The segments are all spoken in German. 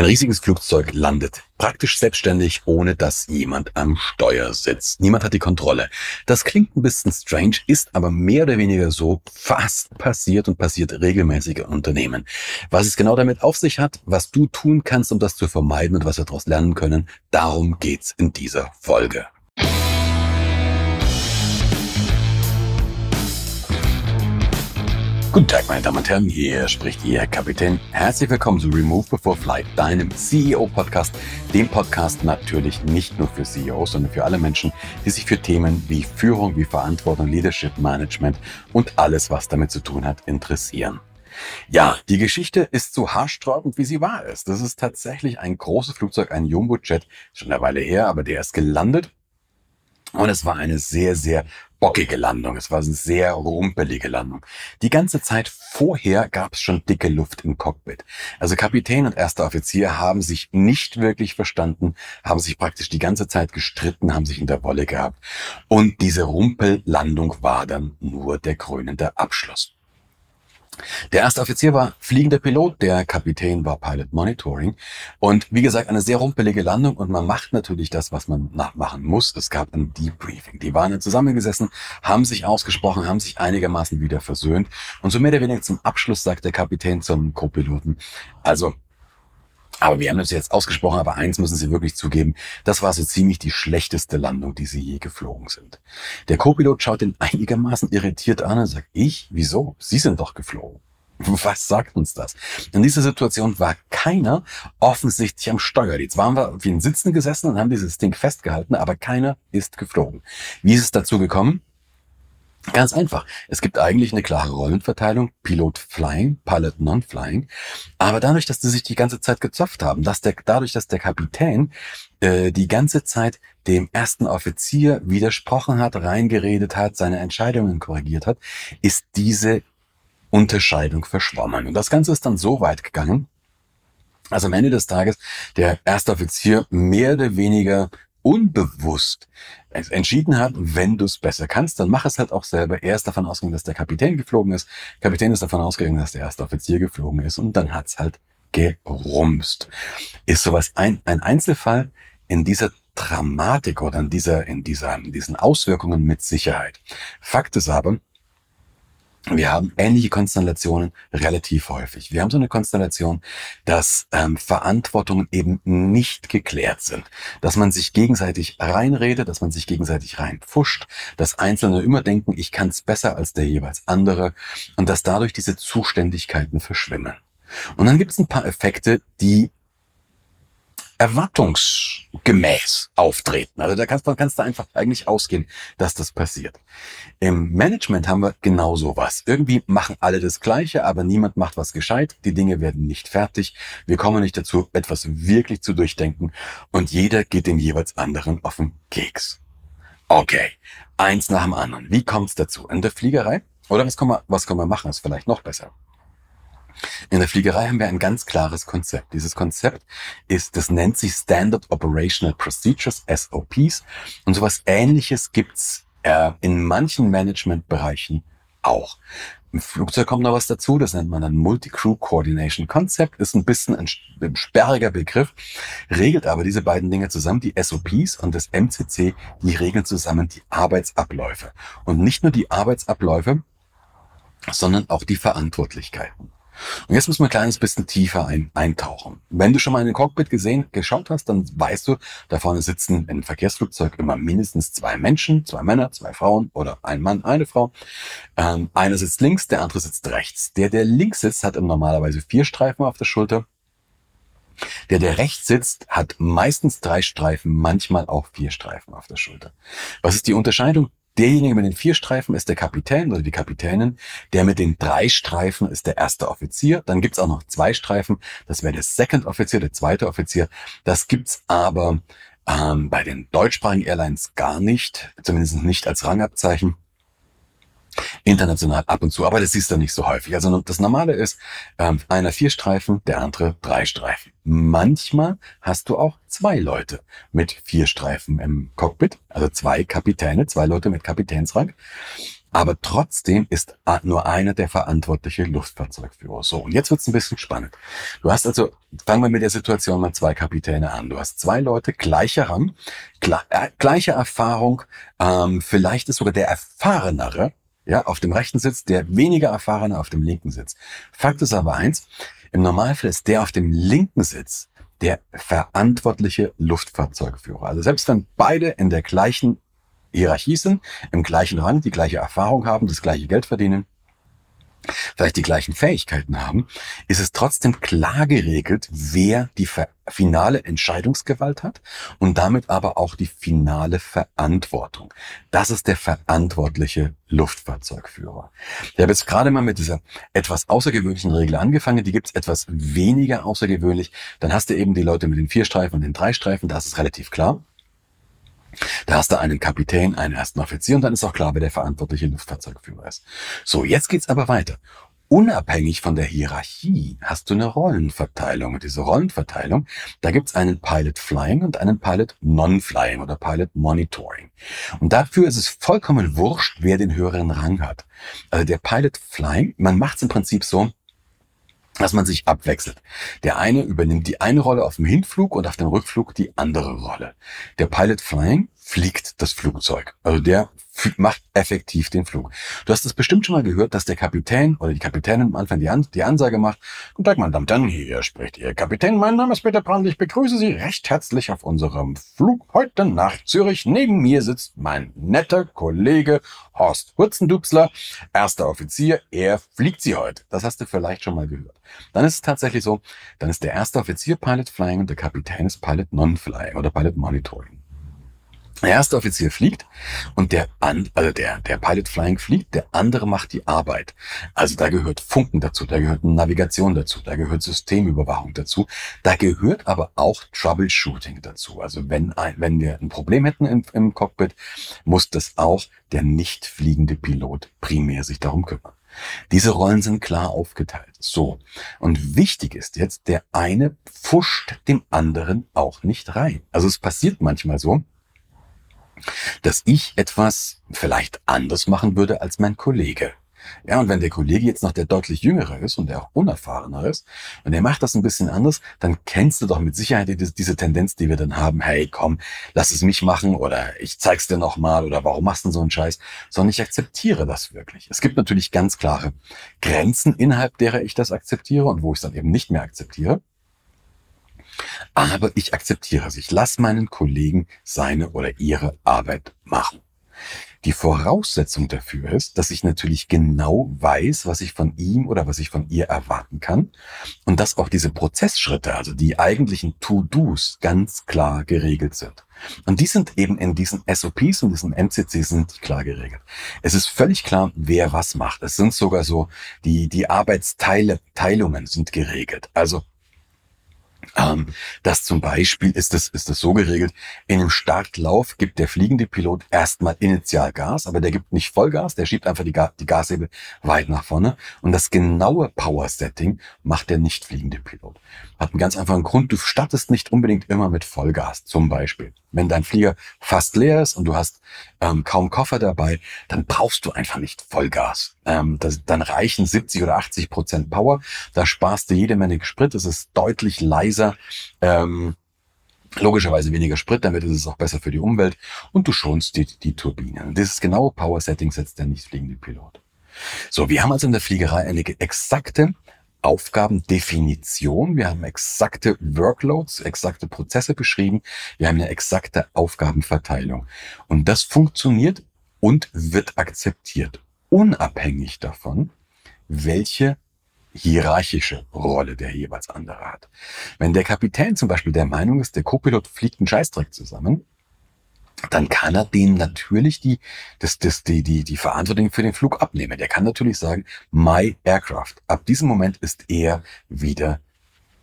Ein riesiges Flugzeug landet praktisch selbstständig, ohne dass jemand am Steuer sitzt. Niemand hat die Kontrolle. Das klingt ein bisschen strange, ist aber mehr oder weniger so fast passiert und passiert regelmäßig in Unternehmen. Was es genau damit auf sich hat, was du tun kannst, um das zu vermeiden und was wir daraus lernen können, darum geht's in dieser Folge. Guten Tag, meine Damen und Herren, hier spricht Ihr Kapitän. Herzlich willkommen zu Remove Before Flight, deinem CEO-Podcast, dem Podcast natürlich nicht nur für CEOs, sondern für alle Menschen, die sich für Themen wie Führung, wie Verantwortung, Leadership Management und alles, was damit zu tun hat, interessieren. Ja, die Geschichte ist so haarsträubend, wie sie wahr ist. Das ist tatsächlich ein großes Flugzeug, ein Jumbo-Jet, schon eine Weile her, aber der ist gelandet und es war eine sehr, sehr bockige Landung. Es war eine sehr rumpelige Landung. Die ganze Zeit vorher gab es schon dicke Luft im Cockpit. Also Kapitän und erster Offizier haben sich nicht wirklich verstanden, haben sich praktisch die ganze Zeit gestritten, haben sich in der Wolle gehabt. Und diese Rumpellandung war dann nur der krönende Abschluss. Der erste Offizier war fliegender Pilot, der Kapitän war Pilot Monitoring. Und wie gesagt, eine sehr rumpelige Landung und man macht natürlich das, was man nachmachen muss. Es gab ein Debriefing. Die waren dann zusammengesessen, haben sich ausgesprochen, haben sich einigermaßen wieder versöhnt. Und so mehr oder weniger zum Abschluss sagt der Kapitän zum Co-Piloten, also aber wir haben das jetzt ausgesprochen, aber eins müssen Sie wirklich zugeben, das war so ziemlich die schlechteste Landung, die Sie je geflogen sind. Der Co-Pilot schaut ihn einigermaßen irritiert an und sagt, ich? Wieso? Sie sind doch geflogen. Was sagt uns das? In dieser Situation war keiner offensichtlich am Steuer. Jetzt waren wir auf den Sitzen gesessen und haben dieses Ding festgehalten, aber keiner ist geflogen. Wie ist es dazu gekommen? Ganz einfach. Es gibt eigentlich eine klare Rollenverteilung, Pilot Flying, Pilot Non-Flying. Aber dadurch, dass die sich die ganze Zeit gezopft haben, dass der, dadurch, dass der Kapitän äh, die ganze Zeit dem ersten Offizier widersprochen hat, reingeredet hat, seine Entscheidungen korrigiert hat, ist diese Unterscheidung verschwommen. Und das Ganze ist dann so weit gegangen, also am Ende des Tages der erste Offizier mehr oder weniger unbewusst entschieden hat, wenn du es besser kannst, dann mach es halt auch selber. Er ist davon ausgegangen, dass der Kapitän geflogen ist. Kapitän ist davon ausgegangen, dass der erste Offizier geflogen ist und dann hat's halt gerumst. Ist sowas ein, ein Einzelfall in dieser Dramatik oder in dieser, in dieser, in diesen Auswirkungen mit Sicherheit. Fakt ist aber, wir haben ähnliche Konstellationen relativ häufig. Wir haben so eine Konstellation, dass ähm, Verantwortungen eben nicht geklärt sind, dass man sich gegenseitig reinredet, dass man sich gegenseitig reinpfuscht, dass Einzelne immer denken, ich kann es besser als der jeweils andere und dass dadurch diese Zuständigkeiten verschwimmen. Und dann gibt es ein paar Effekte, die erwartungsgemäß auftreten. Also da kannst, du kannst du einfach eigentlich ausgehen, dass das passiert. Im Management haben wir genau sowas. Irgendwie machen alle das Gleiche, aber niemand macht was gescheit. Die Dinge werden nicht fertig. Wir kommen nicht dazu, etwas wirklich zu durchdenken und jeder geht dem jeweils anderen auf den Keks. Okay, eins nach dem anderen. Wie kommt's dazu? In der Fliegerei? Oder was können wir, was können wir machen? Ist vielleicht noch besser. In der Fliegerei haben wir ein ganz klares Konzept. Dieses Konzept ist, das nennt sich Standard Operational Procedures, SOPs. Und sowas ähnliches gibt's äh, in manchen Managementbereichen auch. Im Flugzeug kommt noch was dazu, das nennt man dann Multi-Crew Coordination Concept, ist ein bisschen ein, sperriger Begriff, regelt aber diese beiden Dinge zusammen, die SOPs und das MCC, die regeln zusammen die Arbeitsabläufe. Und nicht nur die Arbeitsabläufe, sondern auch die Verantwortlichkeiten. Und jetzt muss man ein kleines bisschen tiefer ein, eintauchen. Wenn du schon mal in den Cockpit gesehen, geschaut hast, dann weißt du, da vorne sitzen einem Verkehrsflugzeug immer mindestens zwei Menschen, zwei Männer, zwei Frauen oder ein Mann, eine Frau. Ähm, einer sitzt links, der andere sitzt rechts. Der, der links sitzt, hat normalerweise vier Streifen auf der Schulter. Der, der rechts sitzt, hat meistens drei Streifen, manchmal auch vier Streifen auf der Schulter. Was ist die Unterscheidung? Derjenige mit den vier Streifen ist der Kapitän oder die Kapitänin. Der mit den drei Streifen ist der erste Offizier. Dann gibt's auch noch zwei Streifen. Das wäre der Second Offizier, der zweite Offizier. Das gibt's aber ähm, bei den deutschsprachigen Airlines gar nicht, zumindest nicht als Rangabzeichen. International ab und zu, aber das siehst du nicht so häufig. Also das Normale ist, ähm, einer vier Streifen, der andere drei Streifen. Manchmal hast du auch zwei Leute mit vier Streifen im Cockpit, also zwei Kapitäne, zwei Leute mit Kapitänsrang. Aber trotzdem ist nur einer der verantwortliche Luftfahrzeugführer. So, und jetzt wird's ein bisschen spannend. Du hast also, fangen wir mit der Situation mal zwei Kapitäne an. Du hast zwei Leute gleicher Rang, äh, gleiche Erfahrung, ähm, vielleicht ist sogar der erfahrenere, ja, auf dem rechten Sitz, der weniger erfahrene auf dem linken Sitz. Fakt ist aber eins, im Normalfall ist der auf dem linken Sitz der verantwortliche Luftfahrzeugführer. Also selbst wenn beide in der gleichen Hierarchie sind, im gleichen Rang, die gleiche Erfahrung haben, das gleiche Geld verdienen, vielleicht die gleichen Fähigkeiten haben, ist es trotzdem klar geregelt, wer die finale Entscheidungsgewalt hat und damit aber auch die finale Verantwortung. Das ist der verantwortliche Luftfahrzeugführer. Ich habe jetzt gerade mal mit dieser etwas außergewöhnlichen Regel angefangen. Die gibt es etwas weniger außergewöhnlich. Dann hast du eben die Leute mit den vier Streifen und den drei Streifen. Da ist es relativ klar. Da hast du einen Kapitän, einen ersten Offizier und dann ist auch klar, wer der verantwortliche Luftfahrzeugführer ist. So, jetzt geht's aber weiter. Unabhängig von der Hierarchie hast du eine Rollenverteilung. Und diese Rollenverteilung, da gibt's einen Pilot Flying und einen Pilot Non-Flying oder Pilot Monitoring. Und dafür ist es vollkommen wurscht, wer den höheren Rang hat. Also der Pilot Flying, man macht's im Prinzip so, dass man sich abwechselt. Der eine übernimmt die eine Rolle auf dem Hinflug und auf dem Rückflug die andere Rolle. Der Pilot Flying fliegt das Flugzeug. Also der macht effektiv den Flug. Du hast es bestimmt schon mal gehört, dass der Kapitän oder die Kapitänin am Anfang die, An die Ansage macht, Guten Tag, meine Damen und Herren, hier spricht Ihr Kapitän. Mein Name ist Peter Brand. Ich begrüße Sie recht herzlich auf unserem Flug heute nach Zürich. Neben mir sitzt mein netter Kollege Horst Hurzendubsler, erster Offizier. Er fliegt Sie heute. Das hast du vielleicht schon mal gehört. Dann ist es tatsächlich so, dann ist der erste Offizier Pilot Flying und der Kapitän ist Pilot Non-Flying oder Pilot Monitoring. Der erste Offizier fliegt und der, also der, der Pilot Flying fliegt, der andere macht die Arbeit. Also da gehört Funken dazu, da gehört Navigation dazu, da gehört Systemüberwachung dazu, da gehört aber auch Troubleshooting dazu. Also wenn, ein, wenn wir ein Problem hätten im, im Cockpit, muss das auch der nicht fliegende Pilot primär sich darum kümmern. Diese Rollen sind klar aufgeteilt. So. Und wichtig ist jetzt, der eine pfuscht dem anderen auch nicht rein. Also es passiert manchmal so, dass ich etwas vielleicht anders machen würde als mein Kollege. Ja, und wenn der Kollege jetzt noch der deutlich jüngere ist und der auch unerfahrener ist und der macht das ein bisschen anders, dann kennst du doch mit Sicherheit diese, diese Tendenz, die wir dann haben, hey, komm, lass es mich machen oder ich zeig's dir nochmal oder warum machst du so einen Scheiß, sondern ich akzeptiere das wirklich. Es gibt natürlich ganz klare Grenzen, innerhalb derer ich das akzeptiere und wo ich es dann eben nicht mehr akzeptiere. Aber ich akzeptiere es. Ich lasse meinen Kollegen seine oder ihre Arbeit machen. Die Voraussetzung dafür ist, dass ich natürlich genau weiß, was ich von ihm oder was ich von ihr erwarten kann und dass auch diese Prozessschritte, also die eigentlichen To-Dos ganz klar geregelt sind. Und die sind eben in diesen SOPs und diesen MCCs sind die klar geregelt. Es ist völlig klar, wer was macht. Es sind sogar so, die, die Arbeitsteile, Teilungen sind geregelt. Also ähm, das zum Beispiel ist das, ist das so geregelt, in einem Startlauf gibt der fliegende Pilot erstmal initial Gas, aber der gibt nicht Vollgas, der schiebt einfach die, Ga die Gashebel weit nach vorne und das genaue Power Setting macht der nicht fliegende Pilot. Hat einen ganz einfachen Grund, du startest nicht unbedingt immer mit Vollgas, zum Beispiel. Wenn dein Flieger fast leer ist und du hast ähm, kaum Koffer dabei, dann brauchst du einfach nicht Vollgas. Ähm, das, dann reichen 70 oder 80 Prozent Power. Da sparst du jede Menge Sprit. Es ist deutlich leiser. Ähm, Logischerweise weniger Sprit, damit ist es auch besser für die Umwelt und du schonst die, die Turbine. Und dieses genaue Power Setting setzt der nicht fliegende Pilot. So, wir haben also in der Fliegerei eine exakte Aufgabendefinition. Wir haben exakte Workloads, exakte Prozesse beschrieben. Wir haben eine exakte Aufgabenverteilung. Und das funktioniert und wird akzeptiert, unabhängig davon, welche hierarchische Rolle der jeweils andere hat. Wenn der Kapitän zum Beispiel der Meinung ist, der Co-Pilot fliegt einen Scheißdreck zusammen, dann kann er denen natürlich die, das, das, die, die, die Verantwortung für den Flug abnehmen. Der kann natürlich sagen, my aircraft. Ab diesem Moment ist er wieder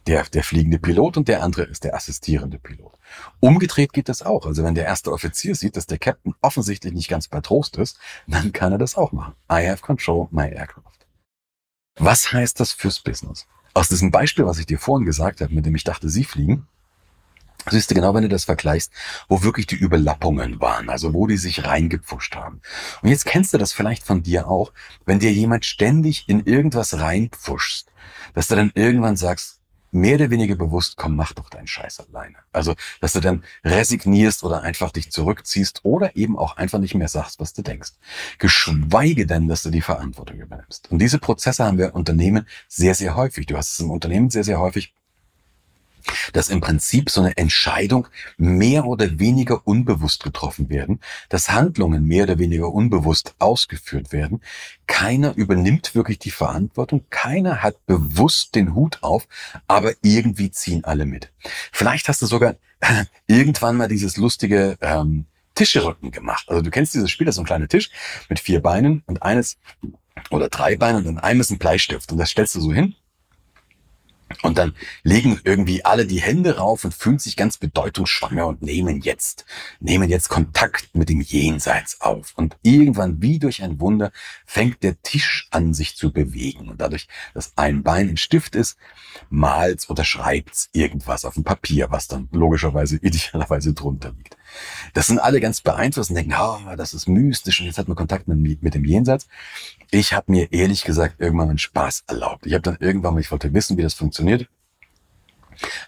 der, der fliegende Pilot und der andere ist der assistierende Pilot. Umgedreht geht das auch. Also wenn der erste Offizier sieht, dass der Captain offensichtlich nicht ganz bei Trost ist, dann kann er das auch machen. I have control my aircraft. Was heißt das fürs Business? Aus diesem Beispiel, was ich dir vorhin gesagt habe, mit dem ich dachte, Sie fliegen, Siehst du, genau wenn du das vergleichst, wo wirklich die Überlappungen waren, also wo die sich reingepfuscht haben. Und jetzt kennst du das vielleicht von dir auch, wenn dir jemand ständig in irgendwas reinpfuschst, dass du dann irgendwann sagst, mehr oder weniger bewusst, komm, mach doch deinen Scheiß alleine. Also, dass du dann resignierst oder einfach dich zurückziehst oder eben auch einfach nicht mehr sagst, was du denkst. Geschweige denn, dass du die Verantwortung übernimmst. Und diese Prozesse haben wir Unternehmen sehr, sehr häufig. Du hast es im Unternehmen sehr, sehr häufig dass im Prinzip so eine Entscheidung mehr oder weniger unbewusst getroffen werden, dass Handlungen mehr oder weniger unbewusst ausgeführt werden. Keiner übernimmt wirklich die Verantwortung, keiner hat bewusst den Hut auf, aber irgendwie ziehen alle mit. Vielleicht hast du sogar irgendwann mal dieses lustige ähm, Tischrücken gemacht. Also du kennst dieses Spiel, das ist so ein kleiner Tisch mit vier Beinen und eines oder drei Beinen und an einem ist ein Bleistift und das stellst du so hin und dann legen irgendwie alle die Hände rauf und fühlen sich ganz bedeutungsschwanger und nehmen jetzt, nehmen jetzt Kontakt mit dem Jenseits auf. Und irgendwann wie durch ein Wunder fängt der Tisch an sich zu bewegen. Und dadurch, dass ein Bein ein Stift ist, malt oder schreibt irgendwas auf dem Papier, was dann logischerweise idealerweise drunter liegt. Das sind alle ganz beeinflusst und denken, oh, das ist mystisch und jetzt hat man Kontakt mit, mit dem Jenseits. Ich habe mir ehrlich gesagt irgendwann einen Spaß erlaubt. Ich habe dann irgendwann mal, ich wollte wissen, wie das funktioniert,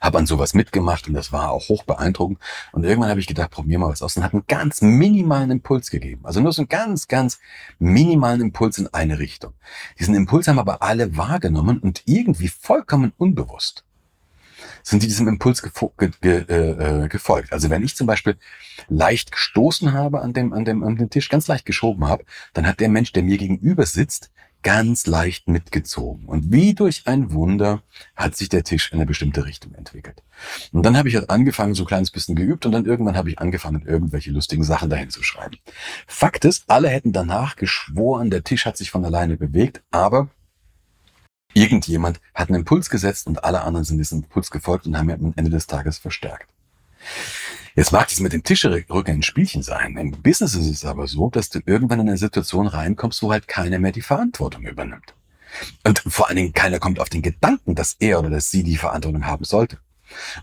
habe an sowas mitgemacht und das war auch hoch beeindruckend. Und irgendwann habe ich gedacht, probier mal was aus und hat einen ganz minimalen Impuls gegeben. Also nur so einen ganz, ganz minimalen Impuls in eine Richtung. Diesen Impuls haben aber alle wahrgenommen und irgendwie vollkommen unbewusst sind die diesem Impuls ge ge äh, gefolgt. Also wenn ich zum Beispiel leicht gestoßen habe an dem, an dem, an dem Tisch, ganz leicht geschoben habe, dann hat der Mensch, der mir gegenüber sitzt, ganz leicht mitgezogen. Und wie durch ein Wunder hat sich der Tisch in eine bestimmte Richtung entwickelt. Und dann habe ich halt angefangen, so ein kleines bisschen geübt und dann irgendwann habe ich angefangen, irgendwelche lustigen Sachen dahin zu schreiben. Fakt ist, alle hätten danach geschworen, der Tisch hat sich von alleine bewegt, aber Irgendjemand hat einen Impuls gesetzt und alle anderen sind diesem Impuls gefolgt und haben ihn am Ende des Tages verstärkt. Jetzt mag es mit dem Tischrücken ein Spielchen sein. Im Business ist es aber so, dass du irgendwann in eine Situation reinkommst, wo halt keiner mehr die Verantwortung übernimmt. Und vor allen Dingen keiner kommt auf den Gedanken, dass er oder dass sie die Verantwortung haben sollte.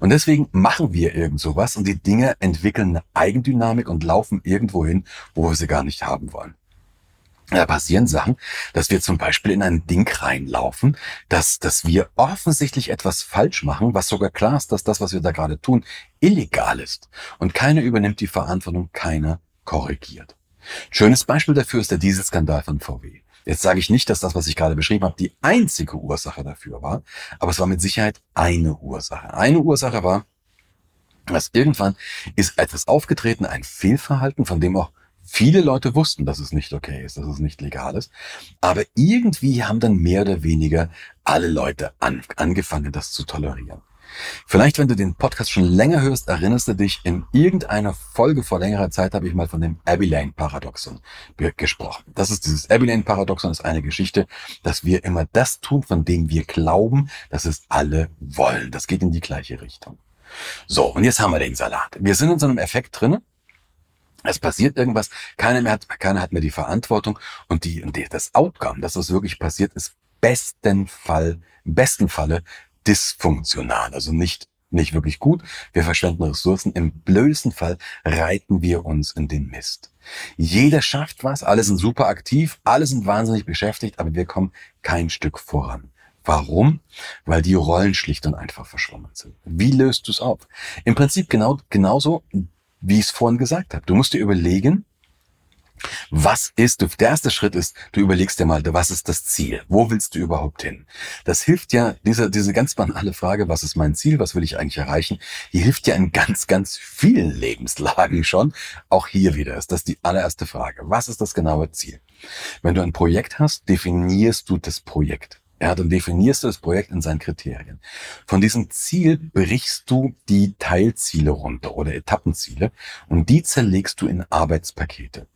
Und deswegen machen wir irgend sowas und die Dinge entwickeln eine Eigendynamik und laufen irgendwo hin, wo wir sie gar nicht haben wollen. Da passieren Sachen, dass wir zum Beispiel in ein Ding reinlaufen, dass, dass wir offensichtlich etwas falsch machen, was sogar klar ist, dass das, was wir da gerade tun, illegal ist. Und keiner übernimmt die Verantwortung, keiner korrigiert. Schönes Beispiel dafür ist der Dieselskandal von VW. Jetzt sage ich nicht, dass das, was ich gerade beschrieben habe, die einzige Ursache dafür war, aber es war mit Sicherheit eine Ursache. Eine Ursache war, dass irgendwann ist etwas aufgetreten, ein Fehlverhalten, von dem auch Viele Leute wussten, dass es nicht okay ist, dass es nicht legal ist. Aber irgendwie haben dann mehr oder weniger alle Leute an, angefangen, das zu tolerieren. Vielleicht, wenn du den Podcast schon länger hörst, erinnerst du dich, in irgendeiner Folge vor längerer Zeit habe ich mal von dem Abbey Lane Paradoxon gesprochen. Das ist dieses Abbey Lane Paradoxon, ist eine Geschichte, dass wir immer das tun, von dem wir glauben, dass es alle wollen. Das geht in die gleiche Richtung. So, und jetzt haben wir den Salat. Wir sind in so einem Effekt drinnen es passiert irgendwas, keiner mehr hat, keiner hat mehr die Verantwortung und die, und die, das Outcome, das wirklich passiert, ist besten Fall, im besten Falle dysfunktional, also nicht nicht wirklich gut. Wir verschwenden Ressourcen. Im blödesten Fall reiten wir uns in den Mist. Jeder schafft was, alle sind super aktiv, alle sind wahnsinnig beschäftigt, aber wir kommen kein Stück voran. Warum? Weil die Rollen schlicht und einfach verschwommen sind. Wie löst du es auf? Im Prinzip genau, genauso wie ich es vorhin gesagt habe. Du musst dir überlegen, was ist, der erste Schritt ist, du überlegst dir mal, was ist das Ziel? Wo willst du überhaupt hin? Das hilft ja, diese, diese ganz banale Frage, was ist mein Ziel? Was will ich eigentlich erreichen? Die hilft ja in ganz, ganz vielen Lebenslagen schon. Auch hier wieder ist das die allererste Frage. Was ist das genaue Ziel? Wenn du ein Projekt hast, definierst du das Projekt. Ja, dann definierst du das Projekt in seinen Kriterien. Von diesem Ziel brichst du die Teilziele runter oder Etappenziele und die zerlegst du in Arbeitspakete.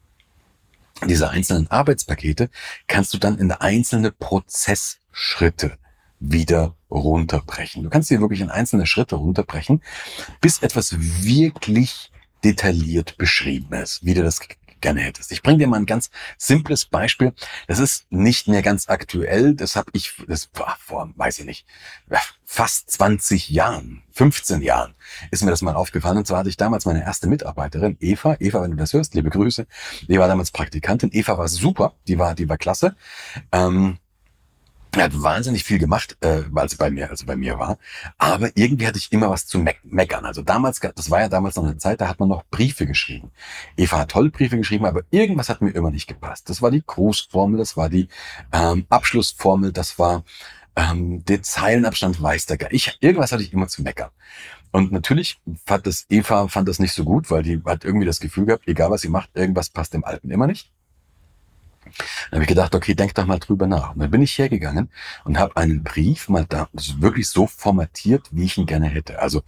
Diese einzelnen Arbeitspakete kannst du dann in einzelne Prozessschritte wieder runterbrechen. Du kannst sie wirklich in einzelne Schritte runterbrechen, bis etwas wirklich detailliert beschrieben ist, wie du das gerne hättest. Ich bringe dir mal ein ganz simples Beispiel. Das ist nicht mehr ganz aktuell. Das habe ich, das war vor, weiß ich nicht, fast 20 Jahren, 15 Jahren ist mir das mal aufgefallen. Und zwar hatte ich damals meine erste Mitarbeiterin, Eva. Eva, wenn du das hörst, liebe Grüße. Die war damals Praktikantin. Eva war super, die war, die war klasse. Ähm, er hat wahnsinnig viel gemacht, äh, weil sie bei mir, also bei mir war. Aber irgendwie hatte ich immer was zu me meckern. Also damals, das war ja damals noch eine Zeit, da hat man noch Briefe geschrieben. Eva hat tolle Briefe geschrieben, aber irgendwas hat mir immer nicht gepasst. Das war die Grußformel, das war die ähm, Abschlussformel, das war ähm, der Zeilenabstand weiß. Ich, irgendwas hatte ich immer zu meckern. Und natürlich fand das Eva fand das nicht so gut, weil die hat irgendwie das Gefühl gehabt, egal was sie macht, irgendwas passt dem Alten immer nicht. Dann habe ich gedacht, okay, denk doch mal drüber nach. Und dann bin ich hergegangen und habe einen Brief mal da wirklich so formatiert, wie ich ihn gerne hätte. Also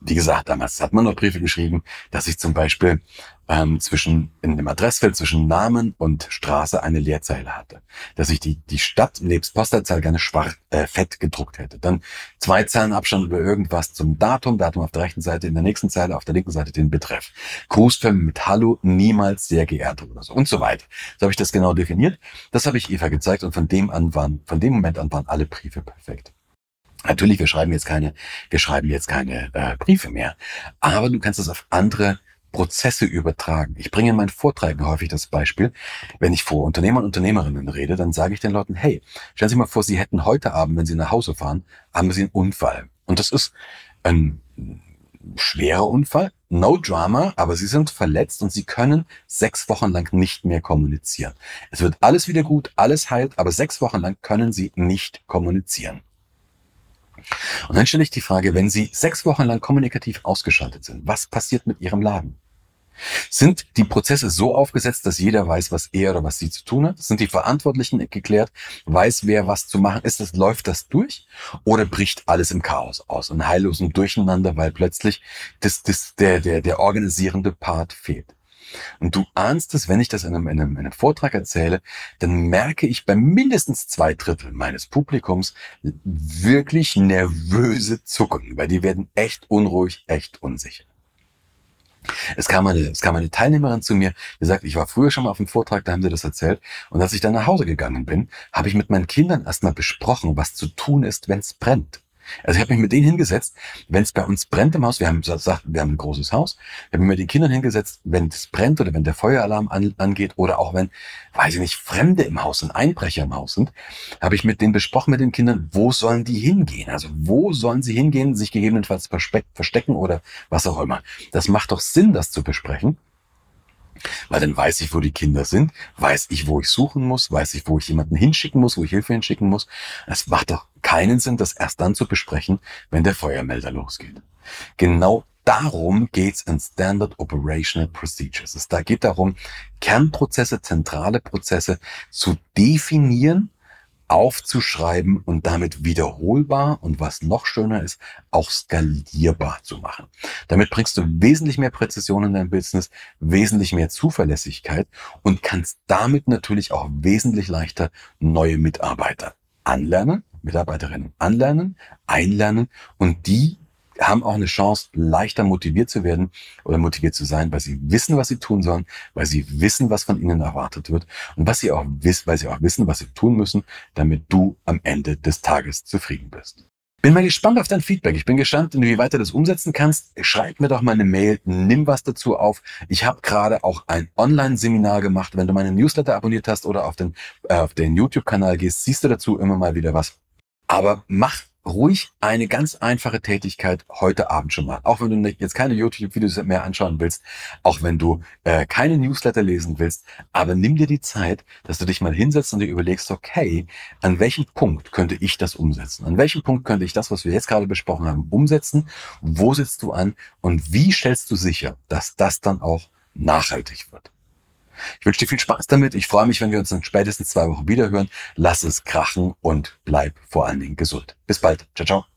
wie gesagt, damals hat man noch Briefe geschrieben, dass ich zum Beispiel ähm, zwischen in dem Adressfeld zwischen Namen und Straße eine Leerzeile hatte, dass ich die die Stadt nebst Postleitzahl gerne schwarz äh, fett gedruckt hätte. Dann zwei Zeilen Abstand über irgendwas zum Datum, Datum auf der rechten Seite, in der nächsten Zeile auf der linken Seite den Betreff. Grußfilm mit Hallo, niemals sehr geehrt oder so und so weiter. So habe ich das genau definiert. Das habe ich Eva gezeigt und von dem an waren von dem Moment an waren alle Briefe perfekt. Natürlich, wir schreiben jetzt keine, wir schreiben jetzt keine äh, Briefe mehr, aber du kannst es auf andere Prozesse übertragen. Ich bringe in meinen Vorträgen häufig das Beispiel, wenn ich vor Unternehmern und Unternehmerinnen rede, dann sage ich den Leuten, hey, stellen Sie mal vor, Sie hätten heute Abend, wenn Sie nach Hause fahren, haben Sie einen Unfall. Und das ist ein schwerer Unfall, no drama, aber Sie sind verletzt und Sie können sechs Wochen lang nicht mehr kommunizieren. Es wird alles wieder gut, alles heilt, aber sechs Wochen lang können Sie nicht kommunizieren. Und dann stelle ich die Frage, wenn Sie sechs Wochen lang kommunikativ ausgeschaltet sind, was passiert mit Ihrem Laden? Sind die Prozesse so aufgesetzt, dass jeder weiß, was er oder was sie zu tun hat? Sind die Verantwortlichen geklärt? Weiß wer was zu machen ist? Das, läuft das durch? Oder bricht alles im Chaos aus und heillosen Durcheinander, weil plötzlich das, das, der, der, der organisierende Part fehlt? Und du ahnst es, wenn ich das in einem, in einem, in einem Vortrag erzähle, dann merke ich bei mindestens zwei Drittel meines Publikums wirklich nervöse Zuckungen, weil die werden echt unruhig, echt unsicher. Es kam, eine, es kam eine Teilnehmerin zu mir, die sagt, ich war früher schon mal auf einem Vortrag, da haben sie das erzählt. Und als ich dann nach Hause gegangen bin, habe ich mit meinen Kindern erstmal besprochen, was zu tun ist, wenn es brennt. Also ich habe mich mit denen hingesetzt, wenn es bei uns brennt im Haus, wir haben gesagt, wir haben ein großes Haus, ich habe mich mit den Kindern hingesetzt, wenn es brennt oder wenn der Feueralarm an, angeht oder auch wenn, weiß ich nicht, Fremde im Haus sind, Einbrecher im Haus sind, habe ich mit denen besprochen, mit den Kindern, wo sollen die hingehen? Also wo sollen sie hingehen, sich gegebenenfalls verstecken oder was auch immer. Das macht doch Sinn, das zu besprechen. Weil dann weiß ich, wo die Kinder sind, weiß ich, wo ich suchen muss, weiß ich, wo ich jemanden hinschicken muss, wo ich Hilfe hinschicken muss. Es macht doch keinen Sinn, das erst dann zu besprechen, wenn der Feuermelder losgeht. Genau darum geht's in Standard Operational Procedures. Es geht darum, Kernprozesse, zentrale Prozesse zu definieren aufzuschreiben und damit wiederholbar und was noch schöner ist, auch skalierbar zu machen. Damit bringst du wesentlich mehr Präzision in dein Business, wesentlich mehr Zuverlässigkeit und kannst damit natürlich auch wesentlich leichter neue Mitarbeiter anlernen, Mitarbeiterinnen anlernen, einlernen und die haben auch eine Chance, leichter motiviert zu werden oder motiviert zu sein, weil sie wissen, was sie tun sollen, weil sie wissen, was von ihnen erwartet wird und was sie auch wissen, weil sie auch wissen, was sie tun müssen, damit du am Ende des Tages zufrieden bist. Bin mal gespannt auf dein Feedback. Ich bin gespannt, wie weit du das umsetzen kannst. Schreib mir doch mal eine Mail, nimm was dazu auf. Ich habe gerade auch ein Online-Seminar gemacht. Wenn du meinen Newsletter abonniert hast oder auf den, äh, auf den YouTube-Kanal gehst, siehst du dazu immer mal wieder was. Aber mach ruhig eine ganz einfache Tätigkeit heute Abend schon mal. Auch wenn du jetzt keine YouTube-Videos mehr anschauen willst, auch wenn du äh, keine Newsletter lesen willst, aber nimm dir die Zeit, dass du dich mal hinsetzt und dir überlegst, okay, an welchem Punkt könnte ich das umsetzen? An welchem Punkt könnte ich das, was wir jetzt gerade besprochen haben, umsetzen? Wo sitzt du an? Und wie stellst du sicher, dass das dann auch nachhaltig wird? Ich wünsche dir viel Spaß damit. Ich freue mich, wenn wir uns in spätestens zwei Wochen wiederhören. Lass es krachen und bleib vor allen Dingen gesund. Bis bald. Ciao, ciao.